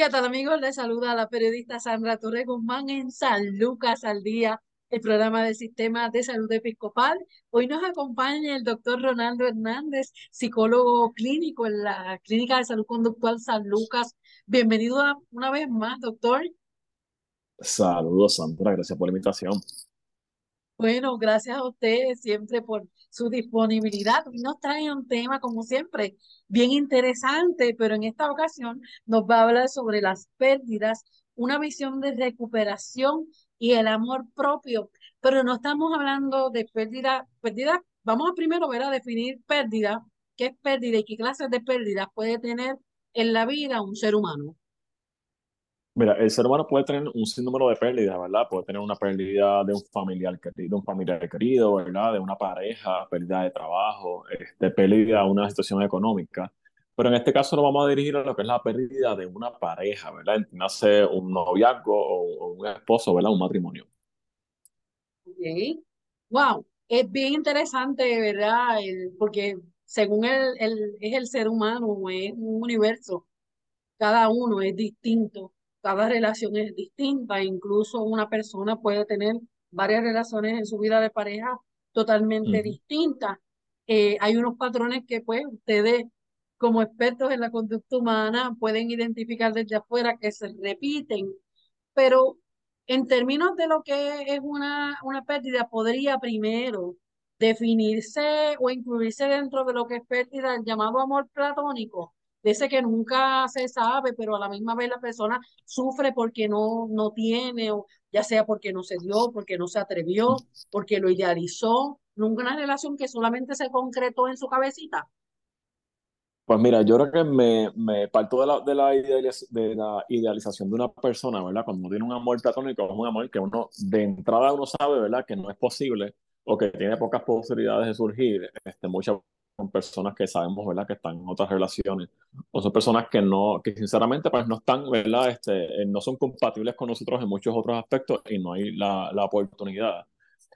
¿Qué tal amigos? Les saluda la periodista Sandra Torre Guzmán en San Lucas al Día, el programa del Sistema de Salud Episcopal. Hoy nos acompaña el doctor Ronaldo Hernández, psicólogo clínico en la Clínica de Salud Conductual San Lucas. Bienvenido una vez más, doctor. Saludos, Sandra. Gracias por la invitación. Bueno, gracias a ustedes siempre por su disponibilidad. Y nos trae un tema, como siempre, bien interesante, pero en esta ocasión nos va a hablar sobre las pérdidas, una visión de recuperación y el amor propio. Pero no estamos hablando de pérdida, pérdida, vamos a primero ver a definir pérdida, qué es pérdida y qué clases de pérdidas puede tener en la vida un ser humano. Mira, el ser humano puede tener un sinnúmero de pérdidas, ¿verdad? Puede tener una pérdida de un familiar querido, un familiar querido, ¿verdad? De una pareja, pérdida de trabajo, este, pérdida de una situación económica. Pero en este caso lo vamos a dirigir a lo que es la pérdida de una pareja, ¿verdad? Nace un noviazgo o, un esposo, ¿verdad? Un matrimonio. Ok. Wow, es bien interesante, ¿verdad? porque según el, el, es el ser humano, es un universo, cada uno es distinto cada relación es distinta, incluso una persona puede tener varias relaciones en su vida de pareja totalmente distintas. Eh, hay unos patrones que pues ustedes como expertos en la conducta humana pueden identificar desde afuera que se repiten, pero en términos de lo que es una, una pérdida, podría primero definirse o incluirse dentro de lo que es pérdida el llamado amor platónico ese que nunca se sabe, pero a la misma vez la persona sufre porque no, no tiene, o ya sea porque no se dio, porque no se atrevió, porque lo idealizó, nunca una relación que solamente se concretó en su cabecita. Pues mira, yo creo que me, me parto de la, de, la de la idealización de una persona, ¿verdad? Cuando uno tiene un amor platónico, es un amor que uno de entrada uno sabe, ¿verdad? Que no es posible o que tiene pocas posibilidades de surgir. Este, muchas son personas que sabemos, ¿verdad? Que están en otras relaciones, o son personas que no, que sinceramente pues no están, ¿verdad? Este, eh, no son compatibles con nosotros en muchos otros aspectos y no hay la, la oportunidad.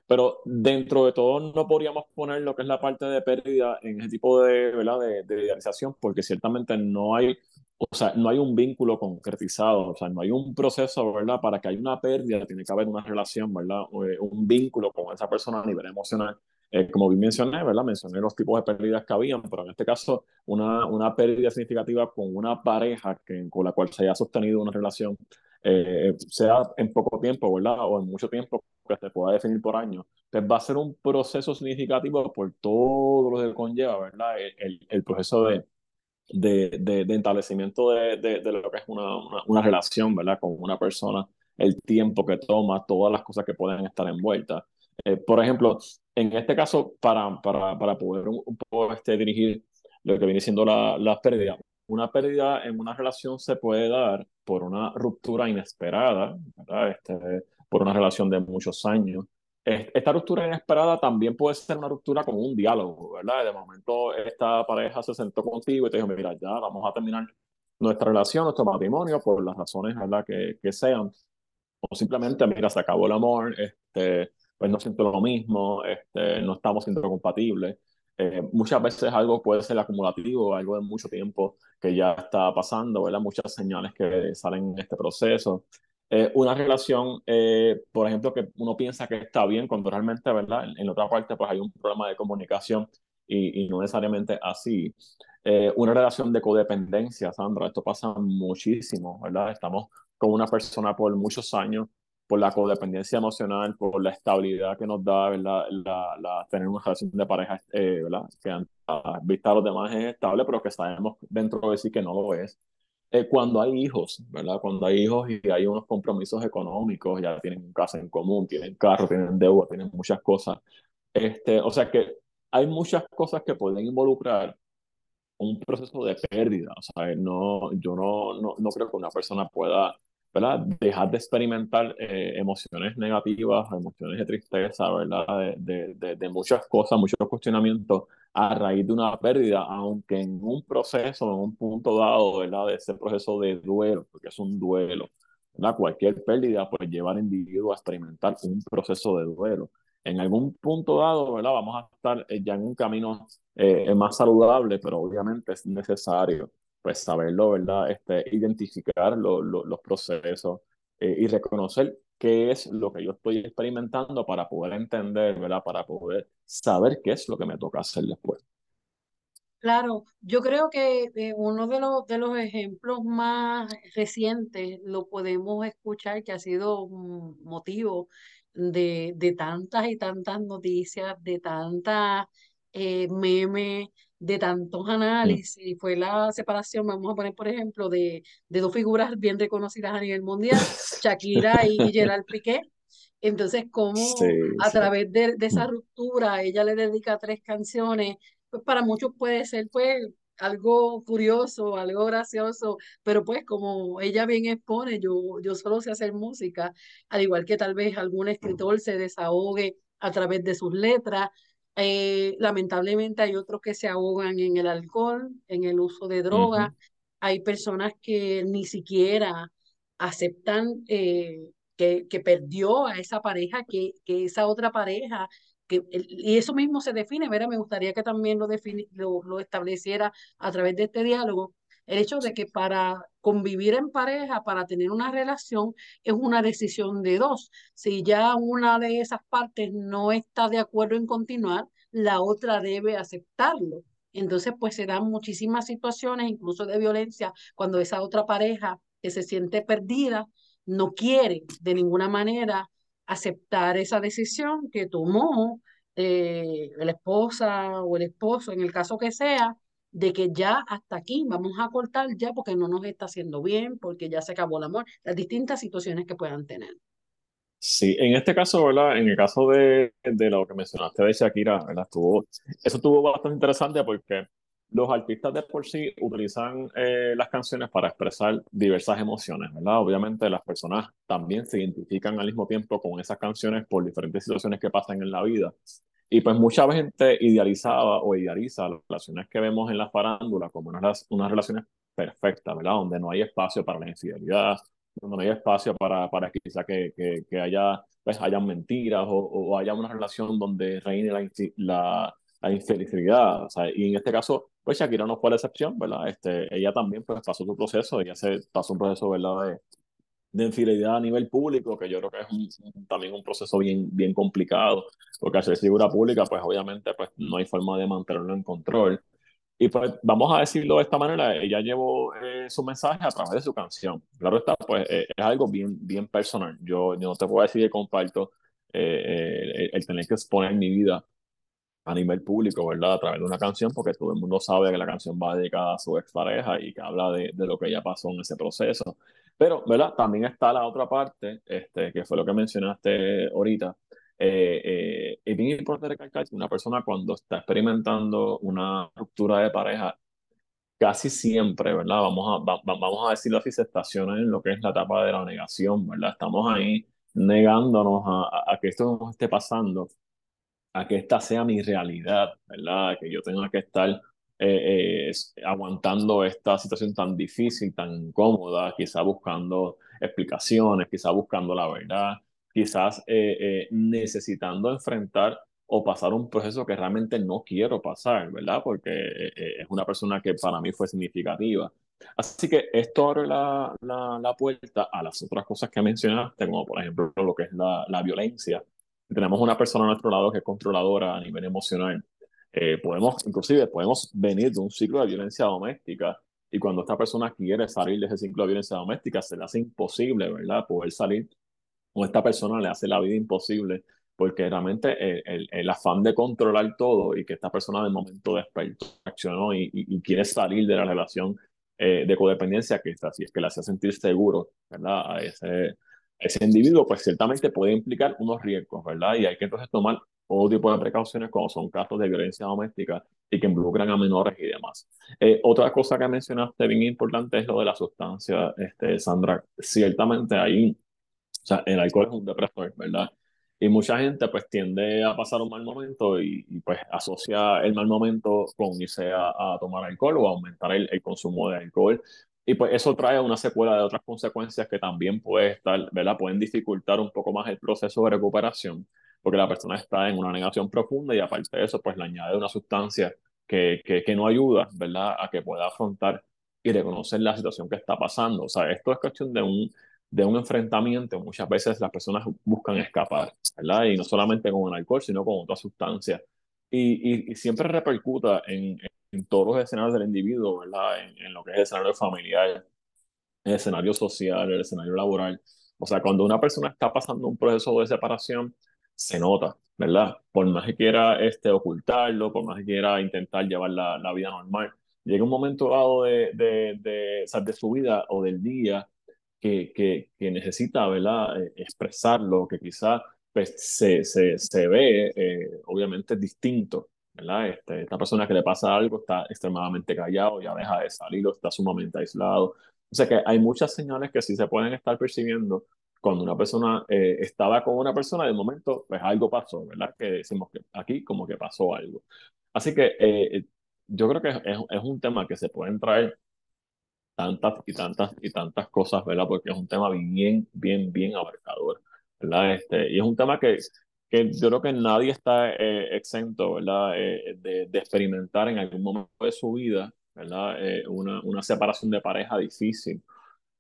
Pero dentro de todo no podríamos poner lo que es la parte de pérdida en ese tipo de, ¿verdad? De, de idealización, porque ciertamente no hay, o sea, no hay un vínculo concretizado, o sea, no hay un proceso, ¿verdad? Para que haya una pérdida, tiene que haber una relación, ¿verdad? Eh, un vínculo con esa persona a nivel emocional eh, como bien mencioné, ¿verdad? Mencioné los tipos de pérdidas que habían, pero en este caso una, una pérdida significativa con una pareja que, con la cual se haya sostenido una relación, eh, sea en poco tiempo, ¿verdad? O en mucho tiempo, que se pueda definir por años, pues va a ser un proceso significativo por todo lo que conlleva, ¿verdad? El, el, proceso de, de, de, establecimiento de, de, lo que es una, una, una relación, ¿verdad? Con una persona, el tiempo que toma, todas las cosas que pueden estar envueltas. Eh, por ejemplo, en este caso, para, para, para poder un, poco este, dirigir lo que viene siendo la, la pérdida, una pérdida en una relación se puede dar por una ruptura inesperada, ¿verdad? Este, por una relación de muchos años. Esta ruptura inesperada también puede ser una ruptura con un diálogo, ¿verdad? De momento esta pareja se sentó contigo y te dijo, mira, ya vamos a terminar nuestra relación, nuestro matrimonio, por las razones, ¿verdad? Que, que sean. O simplemente, mira, se acabó el amor, este, pues no siento lo mismo, este, no estamos siendo compatibles. Eh, muchas veces algo puede ser acumulativo, algo de mucho tiempo que ya está pasando, ¿verdad? Muchas señales que salen en este proceso. Eh, una relación, eh, por ejemplo, que uno piensa que está bien cuando realmente, ¿verdad? En, otra parte, pues hay un problema de comunicación y, y no necesariamente así. una relación de codependencia, Sandra, esto pasa muchísimo, ¿verdad? Estamos con una persona por muchos años por la codependencia emocional, por la estabilidad que nos da ¿verdad? La, la tener una relación de pareja eh, ¿verdad? que a vista a los demás es estable, pero que sabemos dentro de sí que no lo es. eh, cuando hay hijos, ¿verdad? Cuando hay hijos y hay unos compromisos económicos, ya tienen casa en común, tienen carro, tienen deuda, tienen muchas cosas. Este, o sea que hay muchas cosas que pueden involucrar un proceso de pérdida. O sea, no, yo no, no, no creo que una persona pueda ¿verdad? Dejar de experimentar eh, emociones negativas, emociones de tristeza, ¿verdad? De, de, de, muchas cosas, muchos cuestionamientos a raíz de una pérdida, aunque en un proceso, en un punto dado, ¿verdad? De ese proceso de duelo, porque es un duelo, ¿verdad? Cualquier pérdida puede llevar al individuo a experimentar un proceso de duelo. En algún punto dado, ¿verdad? Vamos a estar eh, ya en un camino eh, más saludable, pero obviamente es necesario pues saberlo, ¿verdad? Este, identificar los procesos eh, y reconocer qué es lo que yo estoy experimentando para poder entender, ¿verdad? Para poder saber qué es lo que me toca hacer después. Claro, yo creo que eh, uno de los, de los ejemplos más recientes lo podemos escuchar que ha sido motivo de, de tantas y tantas noticias, de tantas eh, memes, de tantos análisis, fue la separación, vamos a poner por ejemplo, de, de dos figuras bien reconocidas a nivel mundial, Shakira y Gerard Piqué. Entonces, cómo a través de, de, esa ruptura ella le dedica tres canciones, pues para muchos puede ser pues algo curioso, algo gracioso, pero pues como ella bien expone, yo, yo solo sé hacer música, al igual que tal vez algún escritor se desahogue a través de sus letras, eh, lamentablemente hay otros que se ahogan en el alcohol, en el uso de drogas. Hay personas que ni siquiera aceptan eh, que, que, perdió a esa pareja, que, que esa otra pareja, que, y eso mismo se define. Me gustaría que también lo, lo, lo estableciera a través de este diálogo, el hecho de que para convivir en pareja, para tener una relación, es una decisión de dos. Si ya una de esas partes no está de acuerdo en continuar, la otra debe aceptarlo. Entonces, pues se dan muchísimas situaciones, incluso de violencia, cuando esa otra pareja que se siente perdida no quiere de ninguna manera aceptar esa decisión que tomó eh, la esposa o el esposo, en el caso que sea, de que ya hasta aquí vamos a cortar ya porque no nos está haciendo bien, porque ya se acabó el amor, las distintas situaciones que puedan tener. Sí, en este caso, ¿verdad? En el caso de, de lo que mencionaste de Shakira, ¿verdad? Estuvo, eso estuvo bastante interesante porque los artistas de por sí utilizan eh, las canciones para expresar diversas emociones, ¿verdad? Obviamente las personas también se identifican al mismo tiempo con esas canciones por diferentes situaciones que pasan en la vida. Y pues mucha gente idealizaba o idealiza las relaciones que vemos en la farándula como unas, unas relaciones perfectas, ¿verdad? Donde no hay espacio para la infidelidad, donde no hay espacio para, para quizá que, que, que haya, pues, hayan mentiras o, o, haya una relación donde reine la, la, la infelicidad. O sea, y en este caso, pues Shakira no fue la excepción, ¿verdad? Este, ella también pues, pasó su proceso, ella se pasó un proceso, ¿verdad? De, de infidelidad a nivel público, que yo creo que es también un proceso bien, bien complicado, porque ser figura pública, pues obviamente pues, no hay forma de mantenerlo en control. Y pues vamos a decirlo de esta manera, ella llevó eh, su mensaje a través de su canción. Claro está, pues eh, es algo bien, bien personal. Yo, yo no te puedo decir que comparto eh, el, tener que exponer mi vida a nivel público, ¿verdad? A través de una canción, porque todo el mundo sabe que la canción va dedicada a su expareja y que habla de, de lo que ella pasó en ese proceso. Pero, ¿verdad? También está la otra parte, este, que fue lo que mencionaste ahorita. Eh, eh, es bien importante recalcar que una persona cuando está experimentando una ruptura de pareja, casi siempre, ¿verdad? Vamos a, vamos a decirlo así, se estaciona en lo que es la etapa de la negación, ¿verdad? Estamos ahí negándonos a, a que esto nos esté pasando, a que esta sea mi realidad, ¿verdad? Que yo tenga que estar eh, eh, aguantando esta situación tan difícil, tan incómoda, quizás buscando explicaciones, quizás buscando la verdad, quizás eh, necesitando enfrentar o pasar un proceso que realmente no quiero pasar, ¿verdad? Porque es una persona que para mí fue significativa. Así que esto abre la, la, la, puerta a las otras cosas que mencionaste, como por ejemplo lo que es la, la violencia. Tenemos una persona a nuestro lado que es controladora a nivel emocional, eh, podemos, inclusive, podemos venir de un ciclo de violencia doméstica y cuando esta persona quiere salir de ese ciclo de violencia doméstica, se le hace imposible, ¿verdad? Poder salir, o esta persona le hace la vida imposible, porque realmente el, el, afán de controlar todo y que esta persona de momento despertó, accionó y, y, quiere salir de la relación, eh, de codependencia que, está, si es que le hace sentir seguro, ¿verdad? A ese, ese individuo, pues ciertamente puede implicar unos riesgos, ¿verdad? Y hay que entonces tomar todo tipo de precauciones cuando son casos de violencia doméstica y que involucran a menores y demás. Eh, otra cosa que mencionaste bien importante es lo de la sustancia, este, Sandra. Ciertamente ahí, o sea, el alcohol es un depresor, ¿verdad? Y mucha gente pues tiende a pasar un mal momento y, pues asocia el mal momento con irse a, a tomar alcohol o aumentar el, el, consumo de alcohol. Y pues eso trae una secuela de otras consecuencias que también puede estar, ¿verdad? Pueden dificultar un poco más el proceso de recuperación porque la persona está en una negación profunda y aparte de eso pues le añade una sustancia que, que, que no ayuda, ¿verdad? A que pueda afrontar y reconocer la situación que está pasando. O sea, esto es cuestión de un de un enfrentamiento, muchas veces las personas buscan escapar, ¿verdad? Y no solamente con el alcohol, sino con otras sustancias. Y, y, siempre repercuta en, en, todos los escenarios del individuo, ¿verdad? En, en, lo que es el escenario familiar, el escenario social, el escenario laboral. O sea, cuando una persona está pasando un proceso de separación, se nota, ¿verdad? Por más que quiera este, ocultarlo, por más que quiera intentar llevar la, la vida normal, llega un momento dado de, de, de, de su vida o del día que, que, necesita, ¿verdad? Eh, expresarlo, que quizás pues, se, se, se ve, eh, obviamente, distinto, ¿verdad? Este, esta persona que le pasa algo está extremadamente callado, ya deja de salir o está sumamente aislado. O sea que hay muchas señales que sí se pueden estar percibiendo cuando una persona eh, estaba con una persona, de momento, pues algo pasó, ¿verdad? Que decimos que aquí como que pasó algo. Así que yo creo que es, es, un tema que se pueden traer tantas y tantas y tantas cosas, ¿verdad? Porque es un tema bien, bien, bien abarcador, ¿verdad? Este, y es un tema que, que yo creo que nadie está eh, exento, ¿verdad? Eh, de, de, experimentar en algún momento de su vida, ¿verdad? Eh, una, una separación de pareja difícil.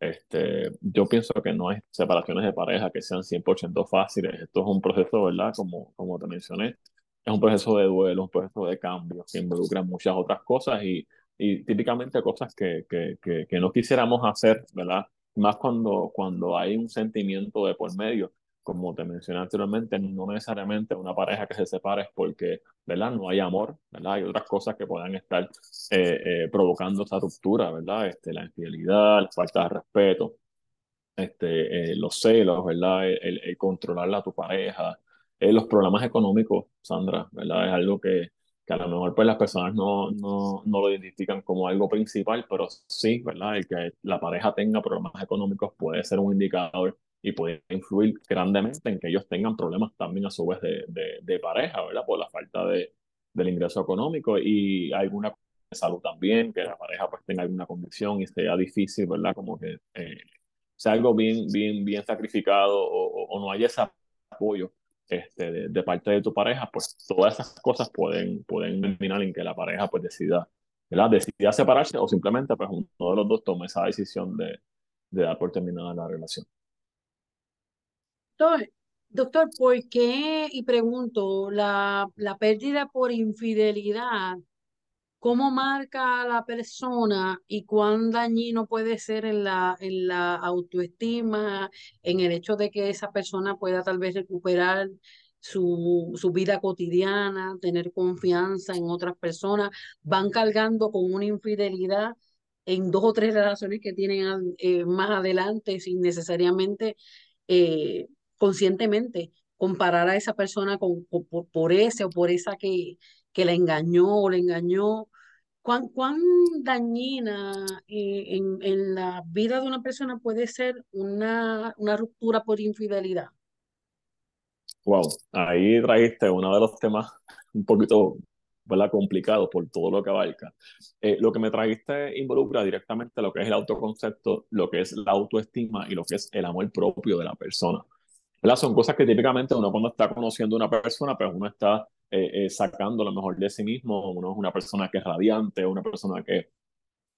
Este, yo pienso que no hay separaciones de pareja que sean 100% fáciles. Esto es un proceso, ¿verdad? Como, como te mencioné, es un proceso de duelo, un proceso de cambio que involucra muchas otras cosas y y típicamente cosas que, que, que, no quisiéramos hacer, ¿verdad? Más cuando, cuando hay un sentimiento de por medio, como te mencioné anteriormente, no necesariamente una pareja que se separe es porque, ¿verdad? No hay amor, ¿verdad? Hay otras cosas que puedan estar eh, eh, provocando esa ruptura, ¿verdad? Este, la infidelidad, la falta de respeto, este, eh, los celos, ¿verdad? El, el, controlar a tu pareja, los problemas económicos, Sandra, ¿verdad? Es algo que, que a lo mejor pues las personas no, no, no lo identifican como algo principal, pero sí, ¿verdad? El que la pareja tenga problemas económicos puede ser un indicador y puede influir grandemente en que ellos tengan problemas también a su vez de, de, de pareja, ¿verdad? Por la falta de, del ingreso económico y alguna salud también, que la pareja pues tenga alguna condición y sea difícil, ¿verdad? Como que eh, sea algo bien, bien, bien sacrificado o, no haya ese apoyo este, de, parte de tu pareja, pues todas esas cosas pueden, pueden terminar en que la pareja pues decida, ¿verdad? decida separarse o simplemente pues uno de los dos tome esa decisión de, de dar por terminada la relación. Doctor, ¿por qué, y pregunto, la, la pérdida por infidelidad cómo marca a la persona y cuán dañino puede ser en la, en la autoestima, en el hecho de que esa persona pueda tal vez recuperar su, su vida cotidiana, tener confianza en otras personas, van cargando con una infidelidad en dos o tres relaciones que tienen eh, más adelante sin necesariamente eh, conscientemente comparar a esa persona con, por, por, ese o por esa que, que la engañó o le engañó ¿Cuán, cuán dañina eh, en, en, la vida de una persona puede ser una, una ruptura por infidelidad? Wow, ahí trajiste uno de los temas un poquito ¿verdad? complicado por todo lo que abarca. Eh, lo que me trajiste involucra directamente lo que es el autoconcepto, lo que es la autoestima y lo que es el amor propio de la persona. ¿Verdad? Son cosas que típicamente uno cuando está conociendo a una persona, pues uno está eh, eh, sacando lo mejor de sí mismo. Uno es una persona que es radiante, una persona que,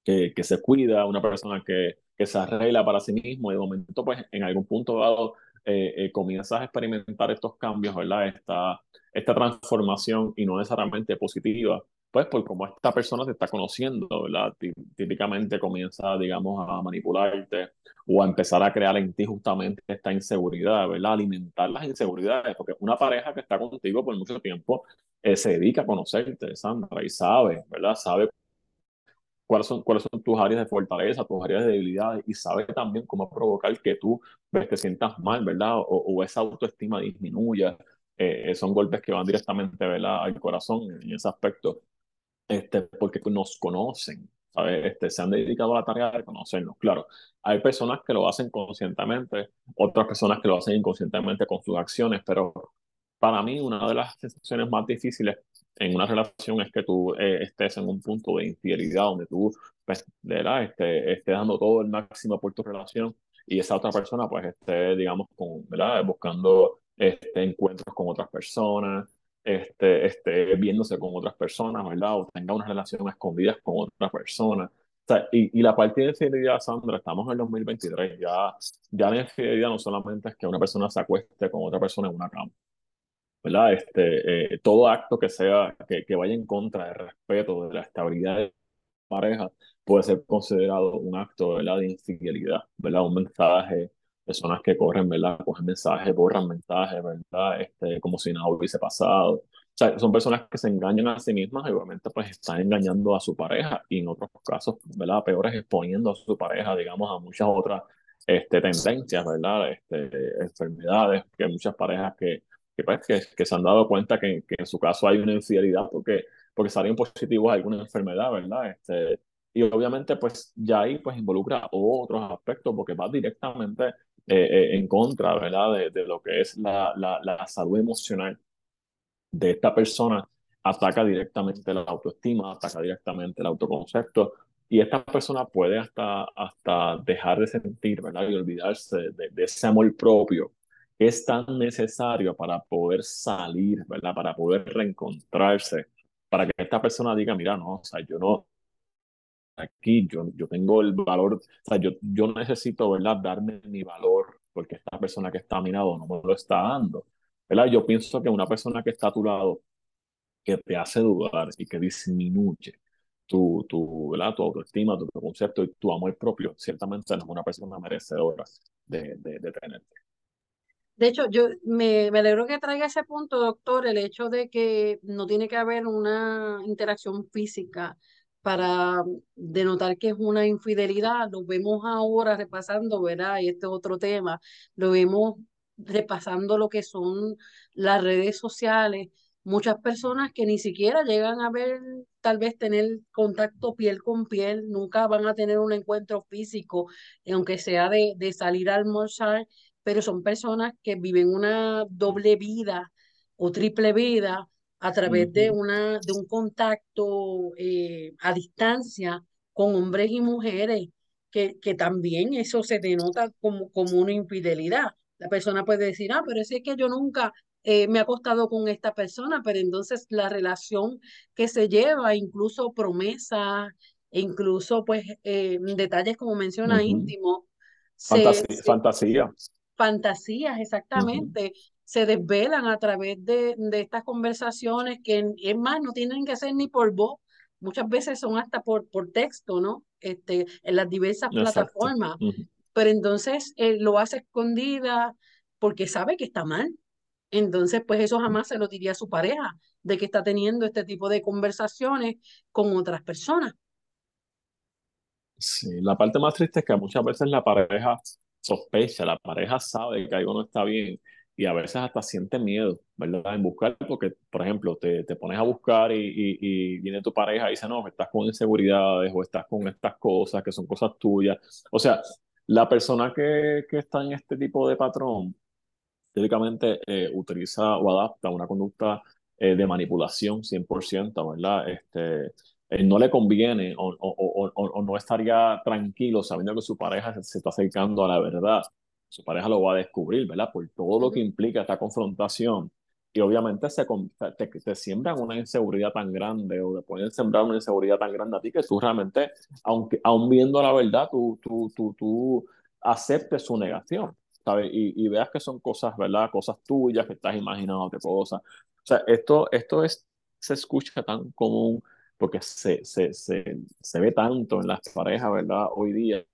que, que se cuida, una persona que, que, se arregla para sí mismo y de momento, pues en algún punto dado, eh, eh, comienzas a experimentar estos cambios, ¿verdad? Esta, esta transformación y no necesariamente positiva, pues por cómo esta persona te está conociendo, ¿verdad? Típicamente comienza, digamos, a manipularte o a empezar a crear en ti justamente esta inseguridad, ¿verdad? Alimentar las inseguridades, porque una pareja que está contigo por mucho tiempo eh, se dedica a conocerte, Sandra, y sabe, ¿verdad? Sabe cuáles son, cuáles son tus áreas de fortaleza, tus áreas de debilidad y sabe también cómo provocar que tú ves, te sientas mal, ¿verdad? O, o esa autoestima disminuya. Eh, son golpes que van directamente ¿verdad? al corazón en ese aspecto, este, porque nos conocen, ¿sabes? Este, se han dedicado a la tarea de conocernos. Claro, hay personas que lo hacen conscientemente, otras personas que lo hacen inconscientemente con sus acciones, pero para mí una de las sensaciones más difíciles en una relación es que tú eh, estés en un punto de infidelidad donde tú pues. Este, estés dando todo el máximo por tu relación y esa otra persona pues esté, digamos, con, ¿verdad? buscando este, encuentros con otras personas, este, este, viéndose con otras personas, ¿verdad? O tenga una relación escondida con otras personas. O sea, y, y, la parte de infidelidad, Sandra, estamos en el 2023, ya, ya la infidelidad no solamente es que una persona se acueste con otra persona en una cama, ¿verdad? Este, eh, todo acto que sea, que, que vaya en contra del respeto, de la estabilidad de la pareja, puede ser considerado un acto, ¿verdad? De infidelidad, ¿verdad? Un mensaje, personas que corren, ¿verdad? Cogen mensajes, borran mensajes, ¿verdad? Este, como si nada hubiese pasado. O sea, son personas que se engañan a sí mismas y obviamente pues están engañando a su pareja y en otros casos, ¿verdad? Peores exponiendo a su pareja, digamos, a muchas otras este, tendencias, ¿verdad? Este, enfermedades, que muchas parejas que, que, pues, que, que, se han dado cuenta que, que, en su caso hay una infidelidad porque, porque salen positivos a alguna enfermedad, ¿verdad? Este, y obviamente pues ya ahí pues involucra otros aspectos porque va directamente eh, eh, en contra, ¿verdad? De, de, lo que es la, la, la, salud emocional de esta persona, ataca directamente la autoestima, ataca directamente el autoconcepto, y esta persona puede hasta, hasta dejar de sentir, ¿verdad? Y olvidarse de, de ese amor propio que es tan necesario para poder salir, ¿verdad? Para poder reencontrarse, para que esta persona diga, mira, no, o sea, yo no, aquí yo, yo tengo el valor, o sea, yo, yo necesito, ¿verdad?, darme mi valor porque esta persona que está a mi lado no me lo está dando, ¿verdad? Yo pienso que una persona que está a tu lado, que te hace dudar y que disminuye tu, tu, ¿verdad? tu autoestima, tu, concepto y tu amor propio, ciertamente no es una persona merecedora de, de, de tenerte. De hecho, yo me, me, alegro que traiga ese punto, doctor, el hecho de que no tiene que haber una interacción física para denotar que es una infidelidad. Lo vemos ahora repasando, ¿verdad? Y este es otro tema. Lo vemos repasando lo que son las redes sociales. Muchas personas que ni siquiera llegan a ver, tal vez tener contacto piel con piel, nunca van a tener un encuentro físico, aunque sea de, de salir a almorzar, pero son personas que viven una doble vida o triple vida a través de, una, de un contacto eh, a distancia con hombres y mujeres, que, que también eso se denota como, como una infidelidad. La persona puede decir, ah, pero es que yo nunca eh, me he acostado con esta persona, pero entonces la relación que se lleva, incluso promesas, e incluso pues eh, detalles como menciona íntimo, Fantasía, se, fantasías. fantasías exactamente, se desvelan a través de, de estas conversaciones que es más, no tienen que ser ni por voz, muchas veces son hasta por, por texto, ¿no? Este, en las diversas Exacto. plataformas, pero entonces eh, lo hace escondida porque sabe que está mal. Entonces, pues eso jamás se lo diría a su pareja, de que está teniendo este tipo de conversaciones con otras personas. Sí, la parte más triste es que muchas veces la pareja sospecha, la pareja sabe que algo no está bien y a veces hasta siente miedo, ¿verdad? En buscar, porque, por ejemplo, te, te pones a buscar y, y, y viene tu pareja y dice, no, estás con inseguridades o estás con estas cosas que son cosas tuyas. O sea, la persona que, que está en este tipo de patrón típicamente eh, utiliza o adapta una conducta eh, de manipulación 100%, ¿verdad? Este, eh, no le conviene o, o, o, o, no estaría tranquilo sabiendo que su pareja se, se, está acercando a la verdad. Su pareja lo va a descubrir, ¿verdad? Por todo lo que implica esta confrontación. Y obviamente se, te, te siembran una inseguridad tan grande o te pueden sembrar una inseguridad tan grande a ti que tú realmente, aunque aún viendo la verdad, tú, tú, tú, tú aceptes su negación. ¿sabes? Y, y, veas que son cosas, ¿verdad? Cosas tuyas, que estás imaginando qué cosas. O sea, esto, esto es, se escucha tan común porque se, se, se, se ve tanto en las parejas, ¿verdad? Hoy día,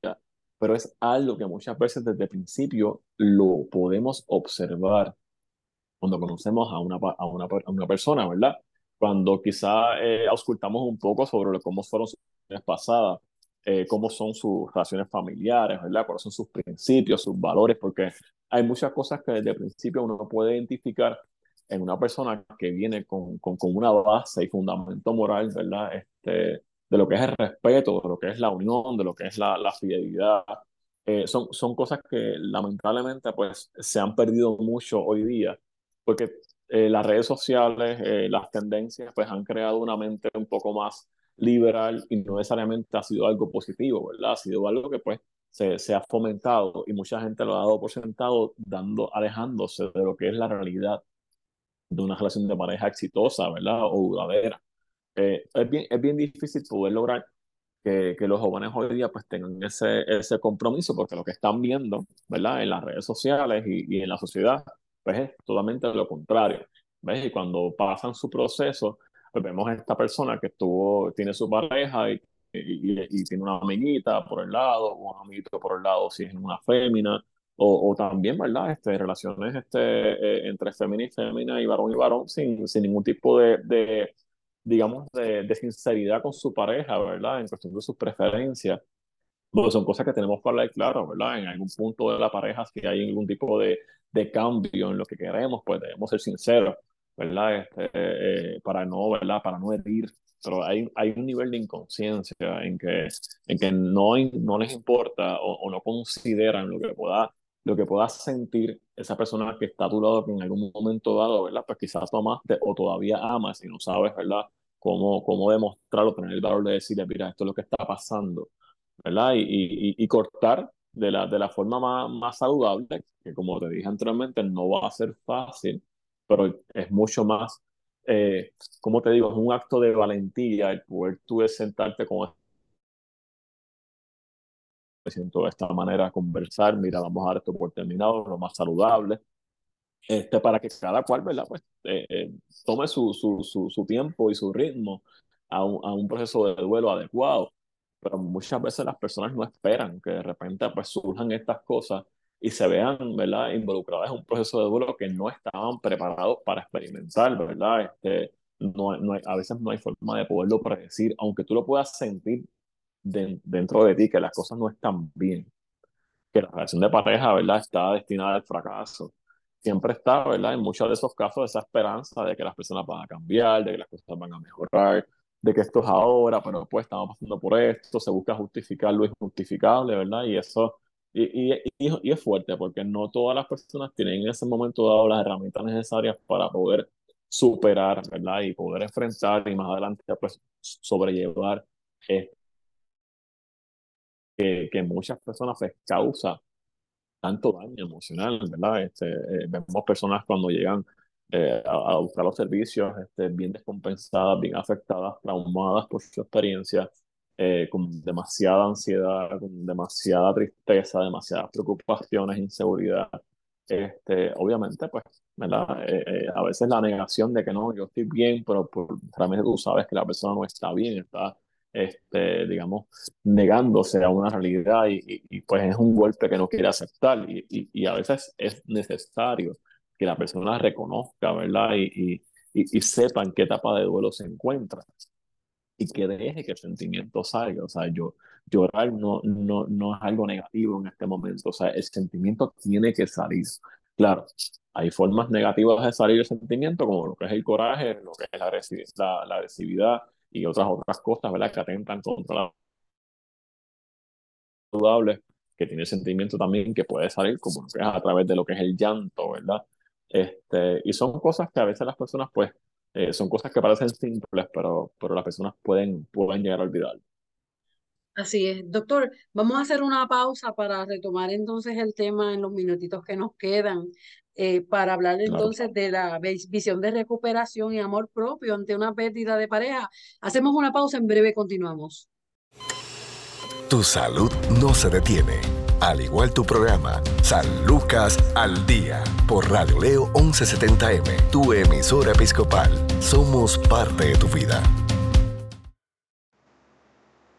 pero es algo que muchas veces desde el principio lo podemos observar cuando conocemos a una, a una, a una persona, ¿verdad? Cuando quizá eh, auscultamos un poco sobre cómo fueron sus pasadas, eh, cómo son sus relaciones familiares, ¿verdad? Cuáles son sus principios, sus valores, porque hay muchas cosas que desde el principio uno puede identificar en una persona que viene con, con, con una base y fundamento moral, ¿verdad? Este, de lo que es el respeto, de lo que es la unión, de lo que es la, la fidelidad. Eh, son, son cosas que lamentablemente pues se han perdido mucho hoy día, porque eh, las redes sociales, eh, las tendencias pues han creado una mente un poco más liberal y no necesariamente ha sido algo positivo, ¿verdad? Ha sido algo que pues se, se, ha fomentado y mucha gente lo ha dado por sentado, dando, alejándose de lo que es la realidad de una relación de pareja exitosa, ¿verdad? O duradera. Eh, es, bien, es bien difícil poder lograr que, que, los jóvenes hoy día pues tengan ese, ese compromiso, porque lo que están viendo, ¿verdad? En las redes sociales y, y en la sociedad, pues es totalmente lo contrario. ¿Ves? Y cuando pasan su proceso, pues vemos a esta persona que estuvo, tiene su pareja y, y, y, tiene una amiguita por el lado, un amiguito por el lado si es una fémina, o, o también, ¿verdad? Este, relaciones este, eh, entre fémina y fémina y varón y varón sin, sin ningún tipo de, de digamos, de, de, sinceridad con su pareja, ¿verdad? En cuestión de sus preferencias. Pues son cosas que tenemos que hablar claro, ¿verdad? En algún punto de la pareja, si hay algún tipo de, de cambio en lo que queremos, pues debemos ser sinceros, ¿verdad? Este, eh, para no, ¿verdad? Para no herir. Pero hay, hay un nivel de inconsciencia en que, en que no, no les importa o, o no consideran lo que pueda lo que pueda sentir esa persona que está a tu lado, que en algún momento dado, ¿verdad? Pues quizás tomaste o todavía amas y no sabes, ¿verdad? Cómo, cómo demostrarlo, tener el valor de decirle, mira, esto es lo que está pasando, ¿verdad? Y, y, y cortar de la, de la forma más, más saludable, que como te dije anteriormente, no va a ser fácil, pero es mucho más, eh, como te digo, es un acto de valentía el poder tú sentarte con me siento de esta manera conversar, mira, vamos a dar esto por terminado, lo más saludable, este, para que cada cual, ¿verdad? Pues eh, eh, tome su, su, su, su, tiempo y su ritmo a un, a un, proceso de duelo adecuado. Pero muchas veces las personas no esperan que de repente pues, surjan estas cosas y se vean, ¿verdad?, involucradas en un proceso de duelo que no estaban preparados para experimentar, ¿verdad? Este, no, no hay, a veces no hay forma de poderlo predecir, aunque tú lo puedas sentir de, dentro de ti que las cosas no están bien, que la relación de pareja, ¿verdad?, está destinada al fracaso. Siempre está, ¿verdad?, en muchos de esos casos esa esperanza de que las personas van a cambiar, de que las cosas van a mejorar, de que esto es ahora, pero después estamos pasando por esto, se busca justificar lo injustificable, ¿verdad? Y eso, y, y, y, es fuerte porque no todas las personas tienen en ese momento dado las herramientas necesarias para poder superar, ¿verdad? Y poder enfrentar y más adelante pues sobrellevar que, que muchas personas les causa tanto daño emocional, ¿verdad? Este, eh, vemos personas cuando llegan eh, a, a, buscar los servicios este, bien descompensadas, bien afectadas, traumadas por su experiencia, eh, con demasiada ansiedad, con demasiada tristeza, demasiadas preocupaciones, inseguridad. Este, obviamente, pues, ¿verdad? Eh, a veces la negación de que no, yo estoy bien, pero por, realmente tú sabes que la persona no está bien, está este, digamos, negándose a una realidad y, y, y, pues es un golpe que no quiere aceptar y, y, a veces es necesario que la persona reconozca, ¿verdad? Y, y, sepa en qué etapa de duelo se encuentra y que deje que el sentimiento salga. O sea, yo, llorar no, no, no es algo negativo en este momento. O sea, el sentimiento tiene que salir. Claro, hay formas negativas de salir el sentimiento, como lo que es el coraje, lo que es la, la, la agresividad, y otras otras cosas, ¿verdad? Que atentan contra la saludable, que tiene sentimiento también que puede salir como a través de lo que es el llanto, ¿verdad? Este, y son cosas que a veces las personas, pues, eh, son cosas que parecen simples, pero, pero las personas pueden, pueden llegar a olvidar. Así es. Doctor, vamos a hacer una pausa para retomar entonces el tema en los minutitos que nos quedan. Eh, para hablar entonces claro. de la visión de recuperación y amor propio ante una pérdida de pareja. Hacemos una pausa, en breve continuamos. Tu salud no se detiene, al igual tu programa San Lucas al Día por Radio Leo 1170M, tu emisora episcopal. Somos parte de tu vida.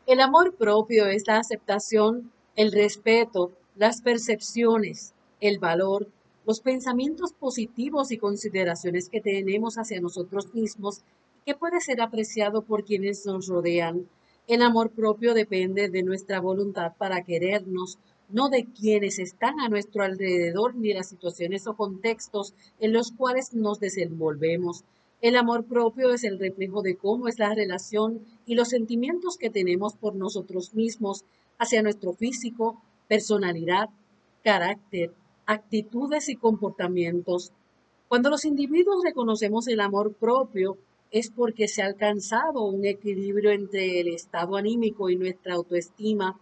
El amor propio es la aceptación, el respeto, las percepciones, el valor, los pensamientos positivos y consideraciones que tenemos hacia nosotros mismos que puede ser apreciado por quienes nos rodean. El amor propio depende de nuestra voluntad para querernos, no de quienes están a nuestro alrededor ni las situaciones o contextos en los cuales nos desenvolvemos. El amor propio es el reflejo de cómo es la relación y los sentimientos que tenemos por nosotros mismos hacia nuestro físico, personalidad, carácter, actitudes y comportamientos. Cuando los individuos reconocemos el amor propio, es porque se ha alcanzado un equilibrio entre el estado anímico y nuestra autoestima.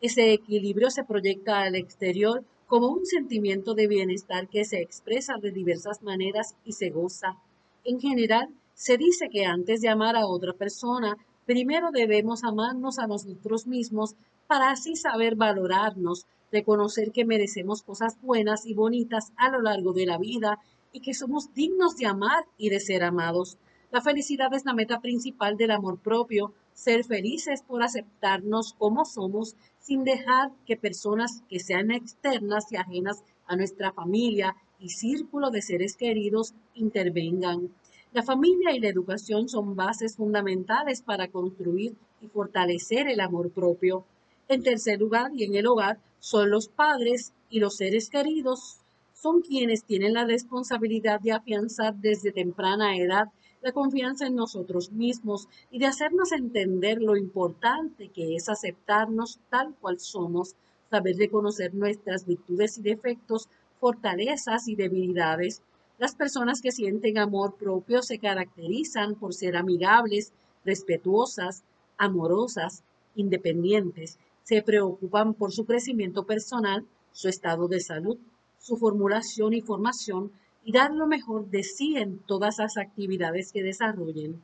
Ese equilibrio se proyecta al exterior como un sentimiento de bienestar que se expresa de diversas maneras y se goza. En general, se dice que antes de amar a otra persona, primero debemos amarnos a nosotros mismos para así saber valorarnos, reconocer que merecemos cosas buenas y bonitas a lo largo de la vida y que somos dignos de amar y de ser amados. La felicidad es la meta principal del amor propio, ser felices por aceptarnos como somos sin dejar que personas que sean externas y ajenas a nuestra familia y círculo de seres queridos intervengan. La familia y la educación son bases fundamentales para construir y fortalecer el amor propio. En tercer lugar, y en el hogar, son los padres y los seres queridos, son quienes tienen la responsabilidad de afianzar desde temprana edad la confianza en nosotros mismos y de hacernos entender lo importante que es aceptarnos tal cual somos, saber reconocer nuestras virtudes y defectos, fortalezas y debilidades. Las personas que sienten amor propio se caracterizan por ser amigables, respetuosas, amorosas, independientes. Se preocupan por su crecimiento personal, su estado de salud, su formulación y formación, y dar lo mejor de sí en todas las actividades que desarrollen.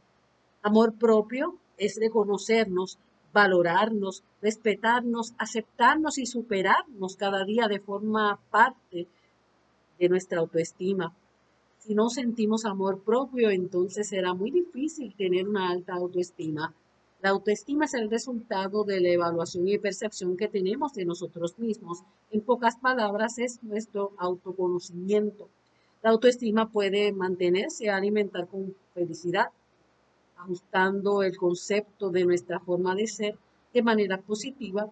Amor propio es reconocernos, valorarnos, respetarnos, aceptarnos y superarnos cada día de forma parte de nuestra autoestima. Si no sentimos amor propio, entonces será muy difícil tener una alta autoestima. La autoestima es el resultado de la evaluación y percepción que tenemos de nosotros mismos. En pocas palabras, es nuestro autoconocimiento. La autoestima puede mantenerse y alimentar con felicidad, ajustando el concepto de nuestra forma de ser de manera positiva.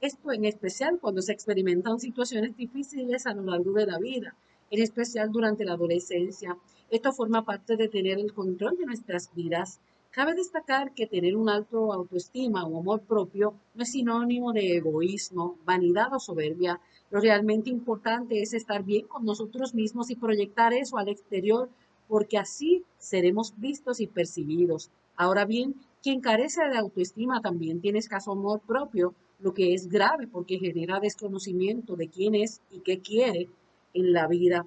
Esto en especial cuando se experimentan situaciones difíciles a lo largo de la vida, en especial durante la adolescencia. Esto forma parte de tener el control de nuestras vidas. Cabe destacar que tener un alto autoestima o amor propio no es sinónimo de egoísmo, vanidad o soberbia. Lo realmente importante es estar bien con nosotros mismos y proyectar eso al exterior, porque así seremos vistos y percibidos. Ahora bien, quien carece de autoestima también tiene escaso amor propio, lo que es grave porque genera desconocimiento de quién es y qué quiere en la vida.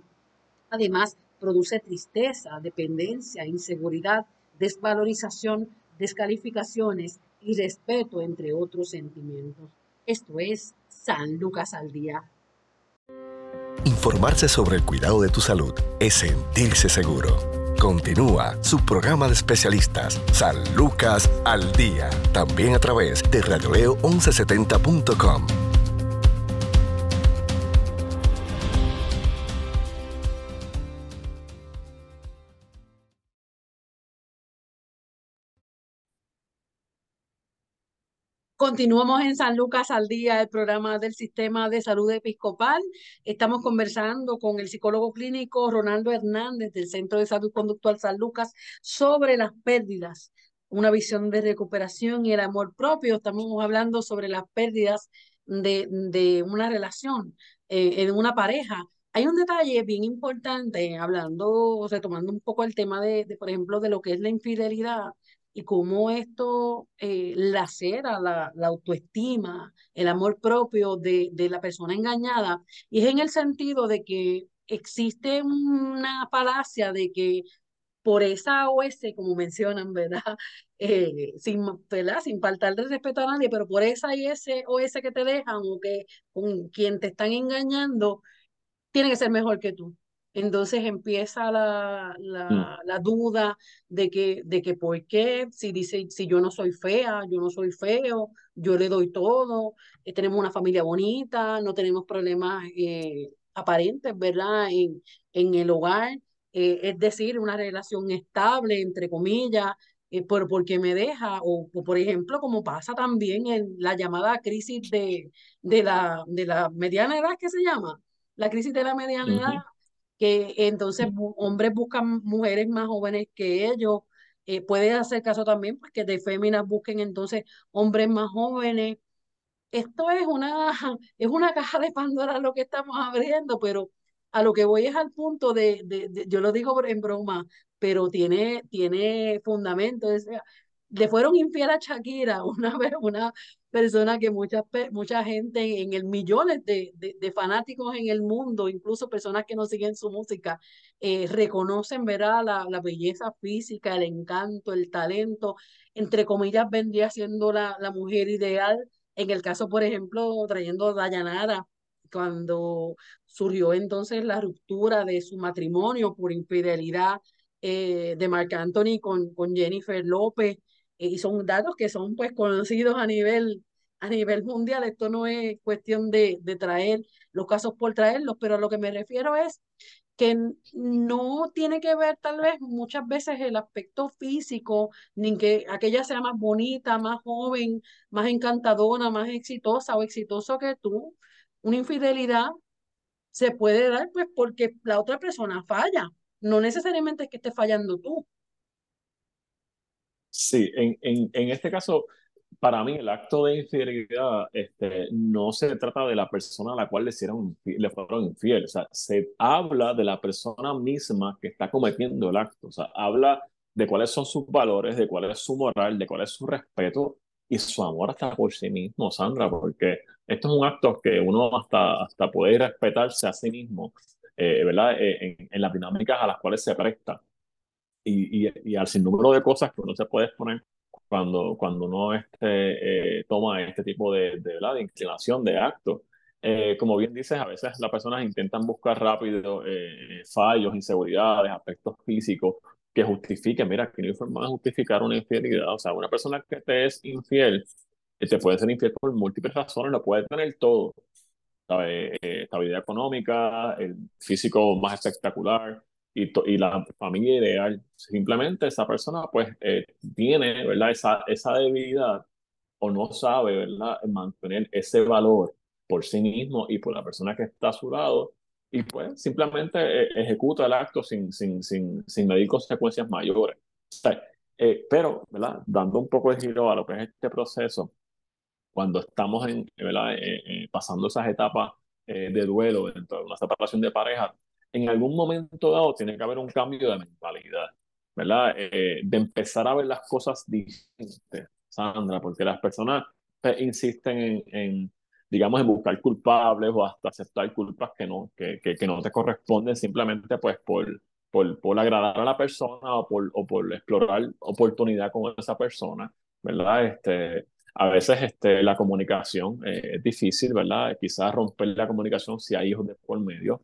Además, produce tristeza, dependencia, inseguridad, desvalorización, descalificaciones y respeto, entre otros sentimientos. Esto es San Lucas al Día. Informarse sobre el cuidado de tu salud es sentirse seguro. Continúa su programa de especialistas San Lucas al Día, también a través de radioleo1170.com. Continuamos en San Lucas al día, el programa del Sistema de Salud Episcopal. Estamos conversando con el psicólogo clínico Ronaldo Hernández del Centro de Salud Conductual San Lucas sobre las pérdidas, una visión de recuperación y el amor propio. Estamos hablando sobre las pérdidas de, de una relación, eh, en una pareja. Hay un detalle bien importante, hablando, retomando un poco el tema de, de, por ejemplo, de lo que es la infidelidad y cómo esto eh, lacera la, autoestima, el amor propio de, de, la persona engañada. Y es en el sentido de que existe una palacia de que por esa OS, como mencionan, ¿verdad? Eh, sin, ¿verdad? sin faltar de respeto a nadie, pero por esa ese OS que te dejan o que con quien te están engañando, tiene que ser mejor que tú. Entonces empieza la, Mm. la, la duda de que, de que por qué, si dice, si yo no soy fea, yo no soy feo, yo le doy todo, eh, tenemos una familia bonita, no tenemos problemas eh, aparentes, ¿verdad? En, en el hogar, eh, es decir, una relación estable, entre comillas, por, porque me deja, o, por ejemplo, como pasa también en la llamada crisis de, de, la, de la mediana edad, ¿qué se llama? La crisis de la mediana edad, que entonces hombres buscan mujeres más jóvenes que ellos. Eh, puede hacer caso también, pues que de féminas busquen entonces hombres más jóvenes esto es una, es una caja de Pandora lo que estamos abriendo, pero a lo que voy es al punto de, de, yo lo digo en broma, pero tiene, tiene fundamento. le fueron infiel a Shakira una vez, una persona que mucha, mucha gente en el millones de, de, fanáticos en el mundo, incluso personas que no siguen su música, eh, reconocen. La, la belleza física, el encanto, el talento, entre comillas, vendría siendo la, la mujer ideal en el caso, por ejemplo, trayendo Dayanara, cuando surgió entonces la ruptura de su matrimonio por infidelidad eh, de Marc Anthony con, con Jennifer López, y son datos que son pues conocidos a nivel, a nivel mundial. Esto no es cuestión de, traer los casos por traerlos, pero a lo que me refiero es que no tiene que ver tal vez muchas veces el aspecto físico, ni que aquella sea más bonita, más joven, más encantadora, más exitosa o exitoso que tú. Una infidelidad se puede dar pues porque la otra persona falla, no necesariamente es que esté fallando tú. Sí, en, en, en este caso, para mí el acto de infidelidad este, no se trata de la persona a la cual le, hicieron, le fueron infiel, o sea, se habla de la persona misma que está cometiendo el acto, o sea, habla de cuáles son sus valores, de cuál es su moral, de cuál es su respeto y su amor hasta por sí mismo, Sandra, porque esto es un acto que uno hasta, hasta puede respetarse a sí mismo, eh, ¿verdad? Eh, en, en, las dinámicas a las cuales se presta. Y, y, y al sinnúmero de cosas que uno se puede exponer cuando, cuando uno este, eh, toma este tipo de, de, de inclinación, de acto. Eh, como bien dices, a veces las personas intentan buscar rápido eh, fallos, inseguridades, aspectos físicos que justifiquen, mira, que no hay forma de justificar una infidelidad. O sea, una persona que te es infiel, te puede ser infiel por múltiples razones, lo puede tener todo. ¿sabe? estabilidad económica, el físico más espectacular, y, y, la familia ideal. Simplemente esa persona pues eh, tiene, ¿verdad? Esa, esa debilidad o no sabe, ¿verdad? Mantener ese valor por sí mismo y por la persona que está a su lado y pues simplemente eh, ejecuta el acto sin, sin, sin, sin medir consecuencias mayores. Eh, pero, ¿verdad? Dando un poco de giro a lo que es este proceso, cuando estamos en, ¿verdad? pasando esas etapas de duelo dentro de una separación de pareja, en algún momento dado tiene que haber un cambio de mentalidad, ¿verdad? Eh, de empezar a ver las cosas distintas, Sandra, porque las personas pues, insisten en, digamos, en buscar culpables o hasta aceptar culpas que no, que, que, no te corresponden simplemente pues por, por, por agradar a la persona o por, o por explorar oportunidad con esa persona, ¿verdad? Este, a veces este, la comunicación eh, es difícil, ¿verdad? Quizás romper la comunicación si hay hijos de por medio,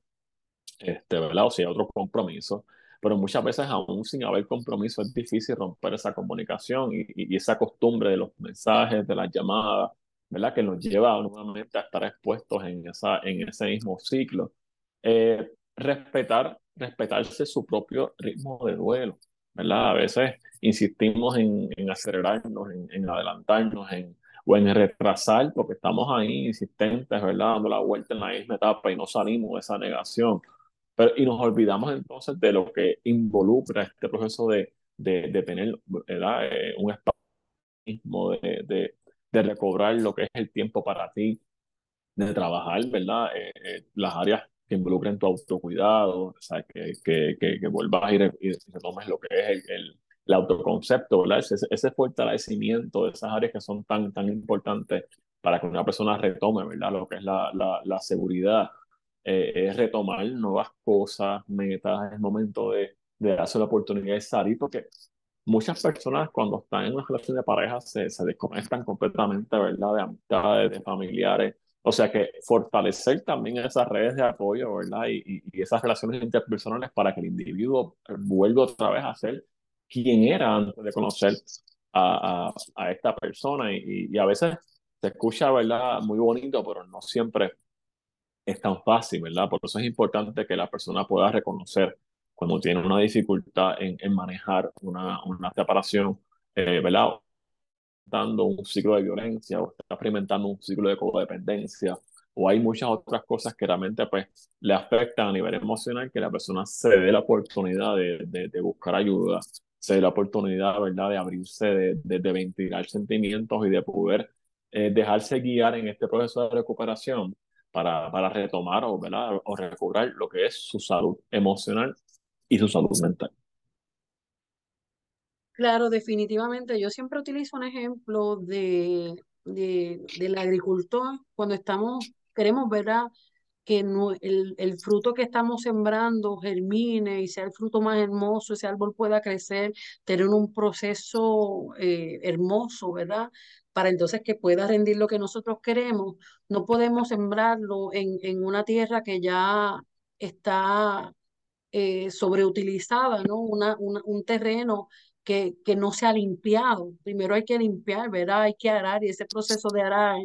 este, ¿verdad? O si hay otro compromiso. Pero muchas veces, aún sin haber compromiso, es difícil romper esa comunicación y, y, esa costumbre de los mensajes, de las llamadas, ¿verdad? Que nos lleva nuevamente a estar expuestos en, esa, en ese mismo ciclo. Eh, respetar, respetarse su propio ritmo de duelo, ¿verdad? A veces insistimos en, en acelerarnos, en, en adelantarnos, en, o en retrasar, porque estamos ahí insistentes, ¿verdad? Dando la vuelta en la misma etapa y no salimos de esa negación. Pero, y nos olvidamos entonces de lo que involucra este proceso de, de, de tener. Eh, un espacio de, de, de, recobrar lo que es el tiempo para ti, de trabajar, ¿verdad? Eh, eh, las áreas que involucren tu autocuidado, o sea, que, que, que, que vuelvas y, y retomes lo que es el, el, el autoconcepto, ¿verdad? Ese, ese, fortalecimiento de esas áreas que son tan, tan importantes para que una persona retome, ¿verdad? Lo que es la, la, la seguridad, eh, es retomar nuevas cosas, metas, es momento de, de darse la oportunidad de salir, porque muchas personas cuando están en una relación de pareja se, se desconectan completamente, ¿verdad? De amistades, de familiares. O sea que fortalecer también esas redes de apoyo, ¿verdad? Y, y, esas relaciones interpersonales para que el individuo vuelva otra vez a ser quien era antes de conocer a, a, a esta persona. Y, y, a veces se escucha, ¿verdad? Muy bonito, pero no siempre es tan fácil, ¿verdad? Por eso es importante que la persona pueda reconocer cuando tiene una dificultad en, en manejar una, una separación eh, ¿verdad? dando un ciclo de violencia o está experimentando un ciclo de codependencia o hay muchas otras cosas que realmente pues le afectan a nivel emocional que la persona se dé la oportunidad de, de, buscar ayuda, se dé la oportunidad, ¿verdad?, de abrirse, de, de, ventilar sentimientos y de poder eh, dejarse guiar en este proceso de recuperación para, para retomar o, ¿verdad? o recobrar lo que es su salud emocional y su salud mental. Claro, definitivamente. Yo siempre utilizo un ejemplo de, de, del agricultor cuando estamos, queremos, ¿verdad? que no, el, el, fruto que estamos sembrando germine y sea el fruto más hermoso, ese árbol pueda crecer, tener un proceso eh, hermoso, ¿verdad? Para entonces que pueda rendir lo que nosotros queremos. No podemos sembrarlo en, en una tierra que ya está eh, sobreutilizada, ¿no? Una, un terreno que, que no se ha limpiado. Primero hay que limpiar, ¿verdad? Hay que arar y ese proceso de arar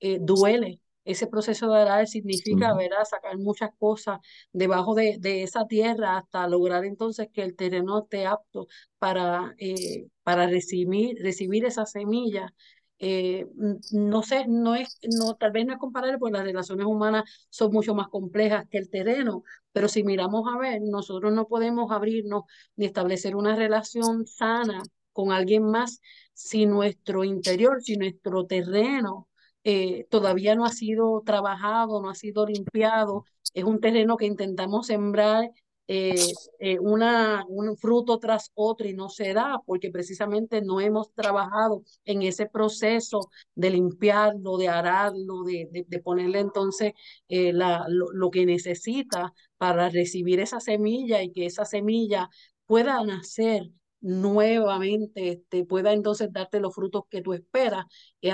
eh, duele. Ese proceso de arar significa, ¿verdad? Sacar muchas cosas debajo de, de, esa tierra hasta lograr entonces que el terreno esté apto para, eh, para recibir, recibir esa semilla eh, no sé, no es, no, tal vez no es comparable porque las relaciones humanas son mucho más complejas que el terreno, pero si miramos a ver, nosotros no podemos abrirnos ni establecer una relación sana con alguien más si nuestro interior, si nuestro terreno eh, todavía no ha sido trabajado, no ha sido limpiado, es un terreno que intentamos sembrar eh, eh, una, un fruto tras otro y no se da porque precisamente no hemos trabajado en ese proceso de limpiarlo, de ararlo, de, de, ponerle entonces eh, la, lo, lo, que necesita para recibir esa semilla y que esa semilla pueda nacer nuevamente, este, pueda entonces darte los frutos que tú esperas.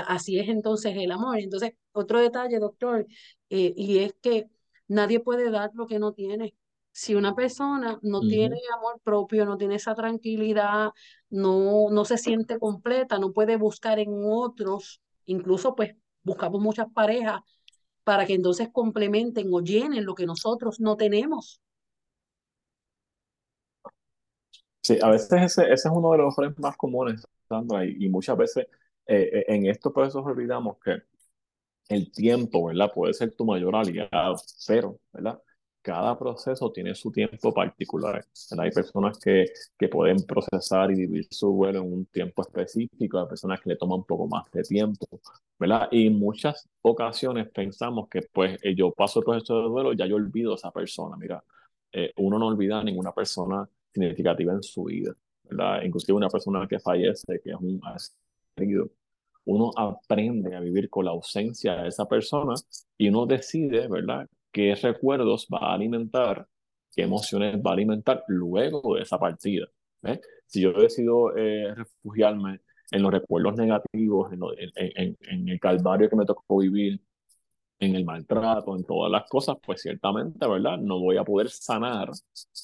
así es entonces el amor. Entonces, otro detalle, doctor, y es que nadie puede dar lo que no tiene si una persona no tiene amor propio, no tiene esa tranquilidad, no, no se siente completa, no puede buscar en otros, incluso pues buscamos muchas parejas para que entonces complementen o llenen lo que nosotros no tenemos. Sí, a veces ese, ese es uno de los errores más comunes, Sandra, y, muchas veces eh, eh, en estos procesos olvidamos que el tiempo, ¿verdad? Puede ser tu mayor aliado, pero, ¿verdad? Cada proceso tiene su tiempo particular. Hay personas que, que pueden procesar y vivir su duelo en un tiempo específico, hay personas que le toman un poco más de tiempo, ¿verdad? Y muchas ocasiones pensamos que pues eh, yo paso el proceso de duelo, ya yo olvido a esa persona. Mira, eh, uno no olvida a ninguna persona significativa en su vida, ¿verdad? Inclusive una persona que fallece, que es un querido, uno aprende a vivir con la ausencia de esa persona y uno decide, ¿verdad? Qué recuerdos va a alimentar, qué emociones va a alimentar luego de esa partida. Si yo decido eh, refugiarme en los recuerdos negativos, en, en, el calvario que me tocó vivir, en el maltrato, en todas las cosas, pues ciertamente, ¿verdad? No voy a poder sanar,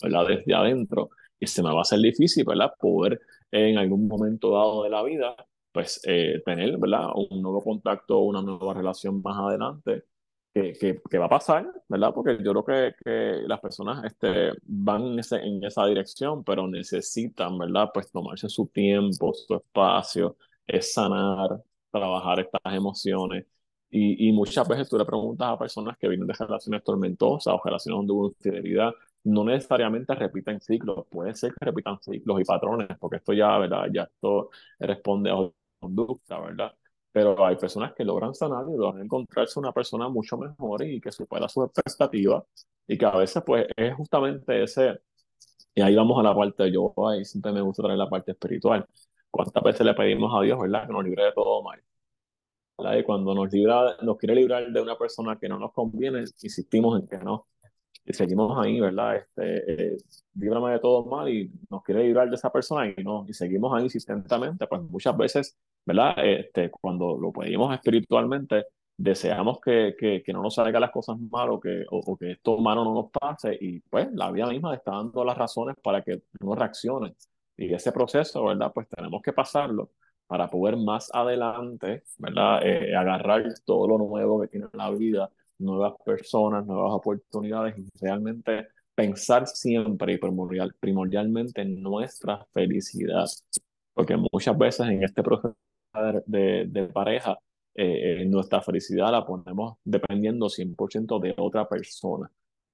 ¿verdad? Desde adentro y se me va a hacer difícil, ¿verdad? Poder en algún momento dado de la vida, pues eh, tener, ¿verdad? Un nuevo contacto, una nueva relación más adelante que, que, va a pasar, ¿verdad? Porque yo creo que, que las personas este, van en, ese, en esa dirección, pero necesitan, ¿verdad? Pues tomarse su tiempo, su espacio, es sanar, trabajar estas emociones. Y, y muchas veces tú le preguntas a personas que vienen de relaciones tormentosas o relaciones donde hubo infidelidad, no necesariamente repiten ciclos, puede ser que repitan ciclos y patrones, porque esto ya, ¿verdad? Ya esto responde a conducta, ¿verdad? Pero hay personas que logran sanar y logran encontrarse una persona mucho mejor y que supera sus expectativas y que a veces pues es justamente ese, y ahí vamos a la parte, yo ahí siempre me gusta traer la parte espiritual, cuántas veces le pedimos a Dios, ¿verdad? Que nos libre de todo mal. ¿verdad? Y cuando nos, libra, nos quiere librar de una persona que no nos conviene, insistimos en que no. Seguimos ahí, ¿verdad? Este, eh, líbrame de todo mal y nos quiere librar de esa persona y no, y seguimos ahí insistentemente, pues muchas veces ¿verdad? Este, cuando lo pedimos espiritualmente, deseamos que, que, que no nos salgan las cosas mal o que, o, que esto malo no nos pase y pues la vida misma está dando las razones para que no reaccione. Y ese proceso, ¿verdad? Pues tenemos que pasarlo para poder más adelante, ¿verdad? Eh, agarrar todo lo nuevo que tiene la vida, nuevas personas, nuevas oportunidades y realmente pensar siempre y primordial, primordialmente en nuestra felicidad porque muchas veces en este proceso de, de pareja, eh, nuestra felicidad la ponemos dependiendo 100% de otra persona,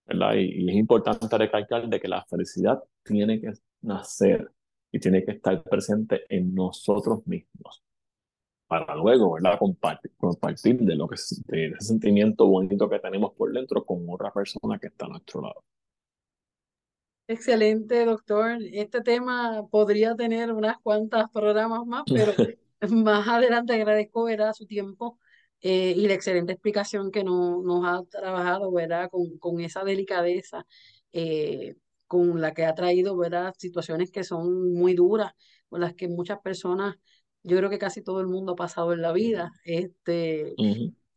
¿verdad? Y, y, es importante recalcar de que la felicidad tiene que nacer y tiene que estar presente en nosotros mismos para luego, ¿verdad? Compartir, compartir de, lo que, de ese sentimiento bonito que tenemos por dentro con otra persona que está a nuestro lado. Excelente, doctor. Este tema podría tener unas cuantas programas más, pero más adelante agradezco ¿verdad? su tiempo eh, y la excelente explicación que no, nos ha trabajado ¿verdad? Con, con esa delicadeza eh, con la que ha traído ¿verdad? situaciones que son muy duras, con las que muchas personas, yo creo que casi todo el mundo ha pasado en la vida. Este,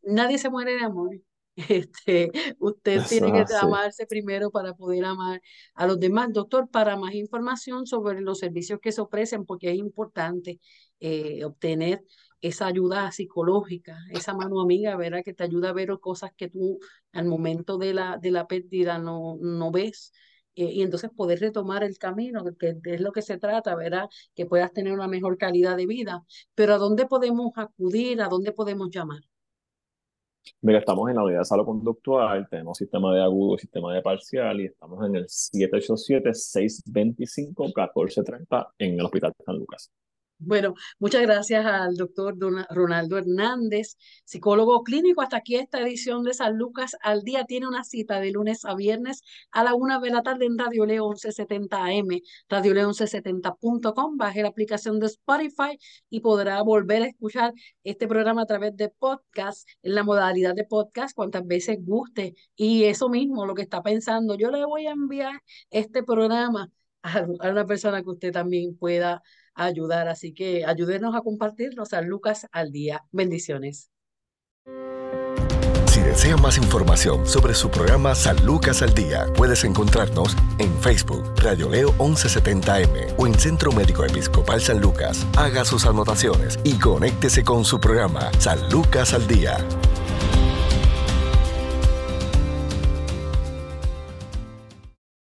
Nadie se muere de amor. Este, usted tiene que amarse primero para poder amar a los demás. Doctor, para más información sobre los servicios que se ofrecen, porque es importante eh, obtener esa ayuda psicológica, esa mano amiga, ¿verdad? Que te ayuda a ver cosas que tú al momento de la, de la pérdida no, no ves. Eh, y entonces poder retomar el camino, que, es lo que se trata, ¿verdad? Que puedas tener una mejor calidad de vida. Pero ¿a dónde podemos acudir? ¿A dónde podemos llamar? Mira, estamos en la unidad de salud conductual, tenemos sistema de agudo sistema de parcial y estamos en el 787-625-1430 en el Hospital San Lucas. Bueno, muchas gracias al doctor Ronaldo Hernández, psicólogo clínico. Hasta aquí esta edición de San Lucas al día. Tiene una cita de lunes a viernes a la una de la tarde en Radio Leo 1170 AM, Radio Leo 1170.com. Baje la aplicación de Spotify y podrá volver a escuchar este programa a través de podcast, en la modalidad de podcast, cuantas veces guste. Y eso mismo, lo que está pensando, yo le voy a enviar este programa a una persona que usted también pueda ayudar. Así que ayúdenos a compartirnos a Lucas al día. Bendiciones. Si desea más información sobre su programa San Lucas al Día, puedes encontrarnos en Facebook, Radio Leo 1170M o en Centro Médico Episcopal San Lucas. Haga sus anotaciones y conéctese con su programa San Lucas al Día.